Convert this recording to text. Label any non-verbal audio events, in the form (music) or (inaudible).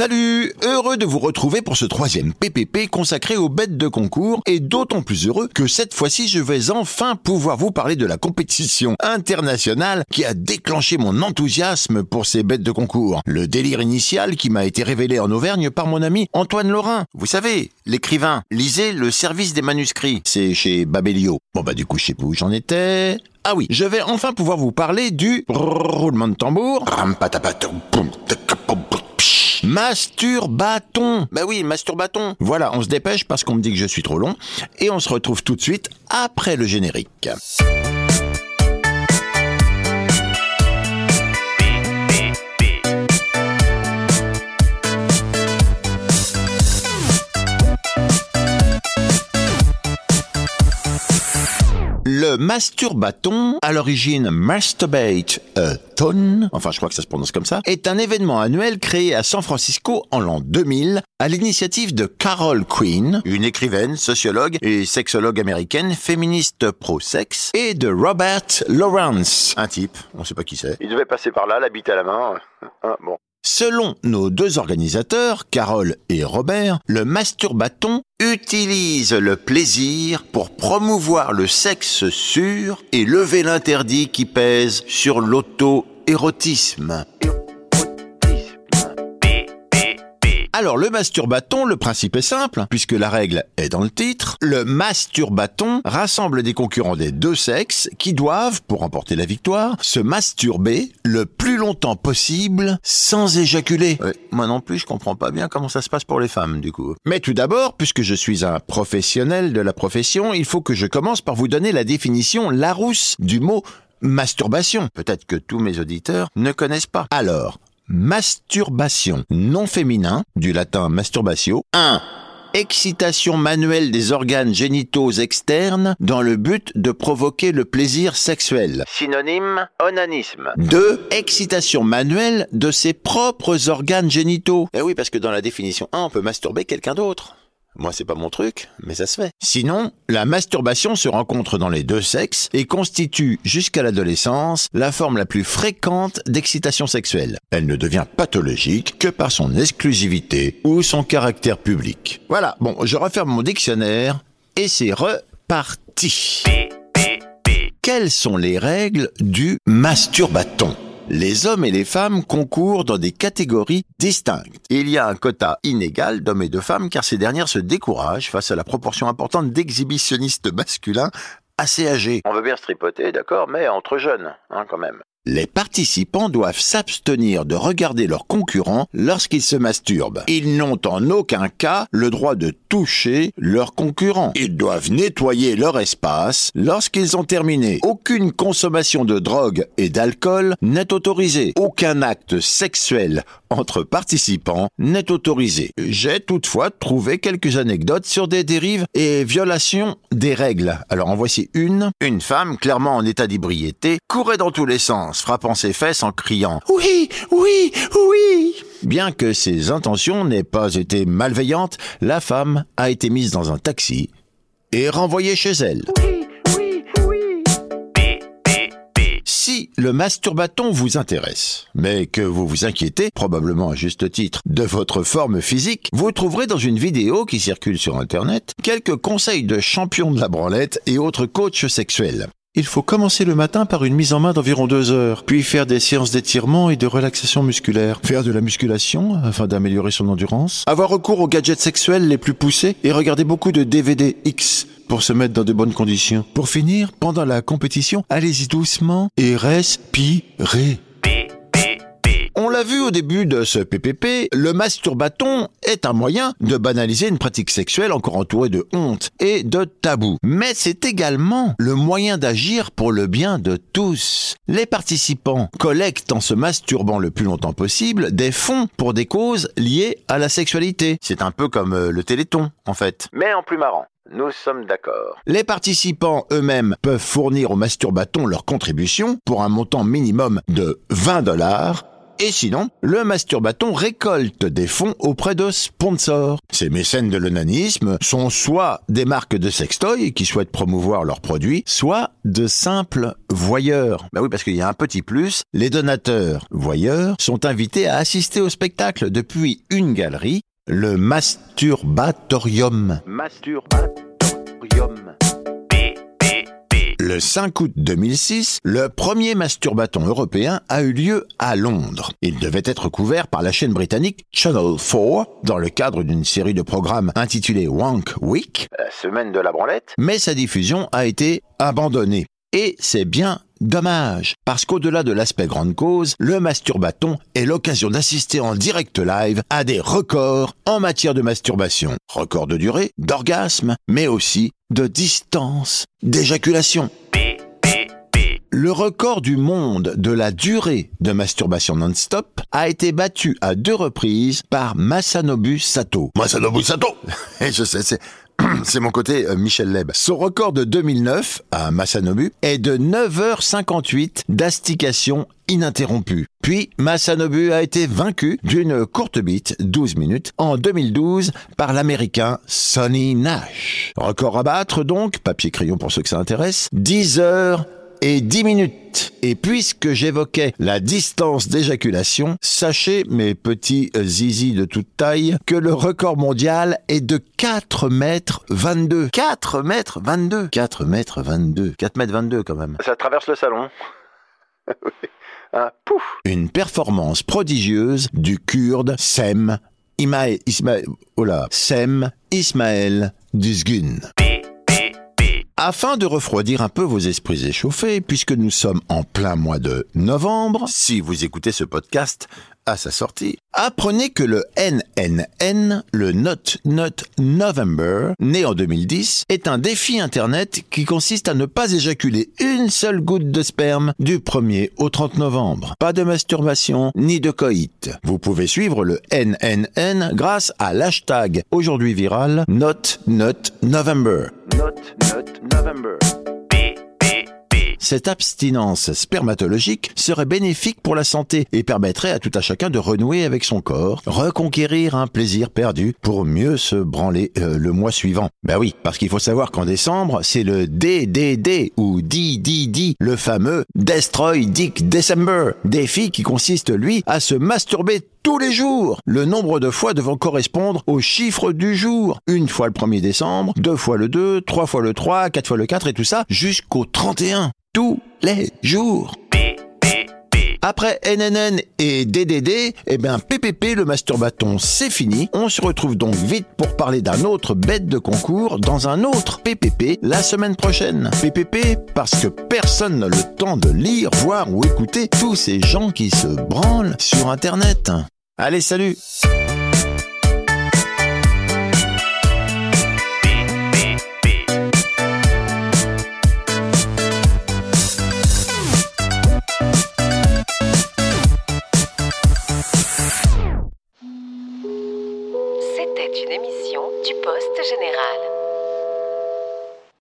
Salut Heureux de vous retrouver pour ce troisième PPP consacré aux bêtes de concours et d'autant plus heureux que cette fois-ci je vais enfin pouvoir vous parler de la compétition internationale qui a déclenché mon enthousiasme pour ces bêtes de concours. Le délire initial qui m'a été révélé en Auvergne par mon ami Antoine Laurin. Vous savez, l'écrivain. Lisez le service des manuscrits. C'est chez Babelio. Bon bah du coup je sais pas où j'en étais. Ah oui, je vais enfin pouvoir vous parler du roulement de tambour. Masturbaton. Bah oui, masturbaton. Voilà, on se dépêche parce qu'on me dit que je suis trop long. Et on se retrouve tout de suite après le générique. Masturbaton, à l'origine masturbate a ton, enfin je crois que ça se prononce comme ça, est un événement annuel créé à San Francisco en l'an 2000 à l'initiative de Carol Queen, une écrivaine, sociologue et sexologue américaine, féministe pro-sexe, et de Robert Lawrence, un type, on sait pas qui c'est. Il devait passer par là, l'habiter à la main. Ah, bon. Selon nos deux organisateurs, Carole et Robert, le masturbaton utilise le plaisir pour promouvoir le sexe sûr et lever l'interdit qui pèse sur l'auto-érotisme. Alors le masturbaton, le principe est simple, puisque la règle est dans le titre. Le masturbaton rassemble des concurrents des deux sexes qui doivent, pour remporter la victoire, se masturber le plus longtemps possible sans éjaculer. Ouais, moi non plus, je comprends pas bien comment ça se passe pour les femmes du coup. Mais tout d'abord, puisque je suis un professionnel de la profession, il faut que je commence par vous donner la définition Larousse du mot masturbation. Peut-être que tous mes auditeurs ne connaissent pas. Alors, masturbation, non féminin, du latin masturbatio. 1. Excitation manuelle des organes génitaux externes dans le but de provoquer le plaisir sexuel. Synonyme, onanisme. 2. Excitation manuelle de ses propres organes génitaux. Eh oui, parce que dans la définition 1, on peut masturber quelqu'un d'autre. Moi, c'est pas mon truc, mais ça se fait. Sinon, la masturbation se rencontre dans les deux sexes et constitue, jusqu'à l'adolescence, la forme la plus fréquente d'excitation sexuelle. Elle ne devient pathologique que par son exclusivité ou son caractère public. Voilà, bon, je referme mon dictionnaire et c'est reparti. Quelles sont les règles du masturbaton? Les hommes et les femmes concourent dans des catégories distinctes. Il y a un quota inégal d'hommes et de femmes car ces dernières se découragent face à la proportion importante d'exhibitionnistes masculins assez âgés. On veut bien se tripoter, d'accord, mais entre jeunes, hein, quand même. Les participants doivent s'abstenir de regarder leurs concurrents lorsqu'ils se masturbent. Ils n'ont en aucun cas le droit de toucher leurs concurrents. Ils doivent nettoyer leur espace lorsqu'ils ont terminé. Aucune consommation de drogue et d'alcool n'est autorisée. Aucun acte sexuel entre participants n'est autorisé. J'ai toutefois trouvé quelques anecdotes sur des dérives et violations des règles. Alors en voici une. Une femme, clairement en état d'ébriété, courait dans tous les sens, frappant ses fesses en criant ⁇ Oui, oui, oui !⁇ Bien que ses intentions n'aient pas été malveillantes, la femme a été mise dans un taxi et renvoyée chez elle. Si le masturbaton vous intéresse, mais que vous vous inquiétez, probablement à juste titre, de votre forme physique, vous trouverez dans une vidéo qui circule sur Internet quelques conseils de champions de la branlette et autres coachs sexuels. Il faut commencer le matin par une mise en main d'environ deux heures, puis faire des séances d'étirement et de relaxation musculaire, faire de la musculation afin d'améliorer son endurance, avoir recours aux gadgets sexuels les plus poussés et regarder beaucoup de DVD X pour se mettre dans de bonnes conditions. Pour finir, pendant la compétition, allez-y doucement et respirez. On l'a vu au début de ce PPP, le masturbaton est un moyen de banaliser une pratique sexuelle encore entourée de honte et de tabous. Mais c'est également le moyen d'agir pour le bien de tous. Les participants collectent en se masturbant le plus longtemps possible des fonds pour des causes liées à la sexualité. C'est un peu comme euh, le téléthon, en fait. Mais en plus marrant. Nous sommes d'accord. Les participants eux-mêmes peuvent fournir au masturbaton leur contribution pour un montant minimum de 20 dollars Et sinon, le masturbaton récolte des fonds auprès de sponsors. Ces mécènes de l'onanisme sont soit des marques de sextoy qui souhaitent promouvoir leurs produits, soit de simples voyeurs. Bah oui, parce qu'il y a un petit plus, les donateurs voyeurs sont invités à assister au spectacle depuis une galerie, le Masturbatorium. Masturbatorium. Le 5 août 2006, le premier masturbaton européen a eu lieu à Londres. Il devait être couvert par la chaîne britannique Channel 4 dans le cadre d'une série de programmes intitulée Wank Week, La semaine de la branlette. mais sa diffusion a été abandonnée. Et c'est bien dommage, parce qu'au-delà de l'aspect grande cause, le masturbaton est l'occasion d'assister en direct live à des records en matière de masturbation. Records de durée, d'orgasme, mais aussi de distance, d'éjaculation. Le record du monde de la durée de masturbation non-stop a été battu à deux reprises par Masanobu Sato. Masanobu Sato Et (laughs) je sais, c'est... (clears throat) C'est mon côté euh, Michel Leb. Son record de 2009 à Masanobu est de 9h58 d'astication ininterrompue. Puis Masanobu a été vaincu d'une courte bite, 12 minutes, en 2012 par l'américain Sonny Nash. Record à battre donc, papier crayon pour ceux que ça intéresse, 10 heures et 10 minutes. Et puisque j'évoquais la distance d'éjaculation, sachez, mes petits zizis de toute taille, que le record mondial est de 4 mètres 22. 4 mètres 22 4 mètres 22. 4 mètres 22 quand même. Ça traverse le salon. (laughs) ah, pouf Une performance prodigieuse du kurde Sem Ismaël, oh là, Sem Ismaël Düzgün. Afin de refroidir un peu vos esprits échauffés, puisque nous sommes en plein mois de novembre, si vous écoutez ce podcast à sa sortie, apprenez que le NNN, le Not Not November, né en 2010, est un défi Internet qui consiste à ne pas éjaculer une seule goutte de sperme du 1er au 30 novembre. Pas de masturbation ni de coït. Vous pouvez suivre le NNN grâce à l'hashtag aujourd'hui viral Not Not November. Not, not November. Cette abstinence spermatologique serait bénéfique pour la santé et permettrait à tout à chacun de renouer avec son corps, reconquérir un plaisir perdu pour mieux se branler euh, le mois suivant. Bah oui, parce qu'il faut savoir qu'en décembre, c'est le DDD ou DDD, le fameux Destroy Dick December, défi qui consiste lui à se masturber tous les jours, le nombre de fois devant correspondre au chiffre du jour. Une fois le 1er décembre, deux fois le 2, trois fois le 3, quatre fois le 4 et tout ça jusqu'au 31. Tous les jours. Après NNN et DDD, eh bien PPP le masturbaton c'est fini. On se retrouve donc vite pour parler d'un autre bête de concours dans un autre PPP la semaine prochaine. PPP parce que personne n'a le temps de lire, voir ou écouter tous ces gens qui se branlent sur internet. Allez, salut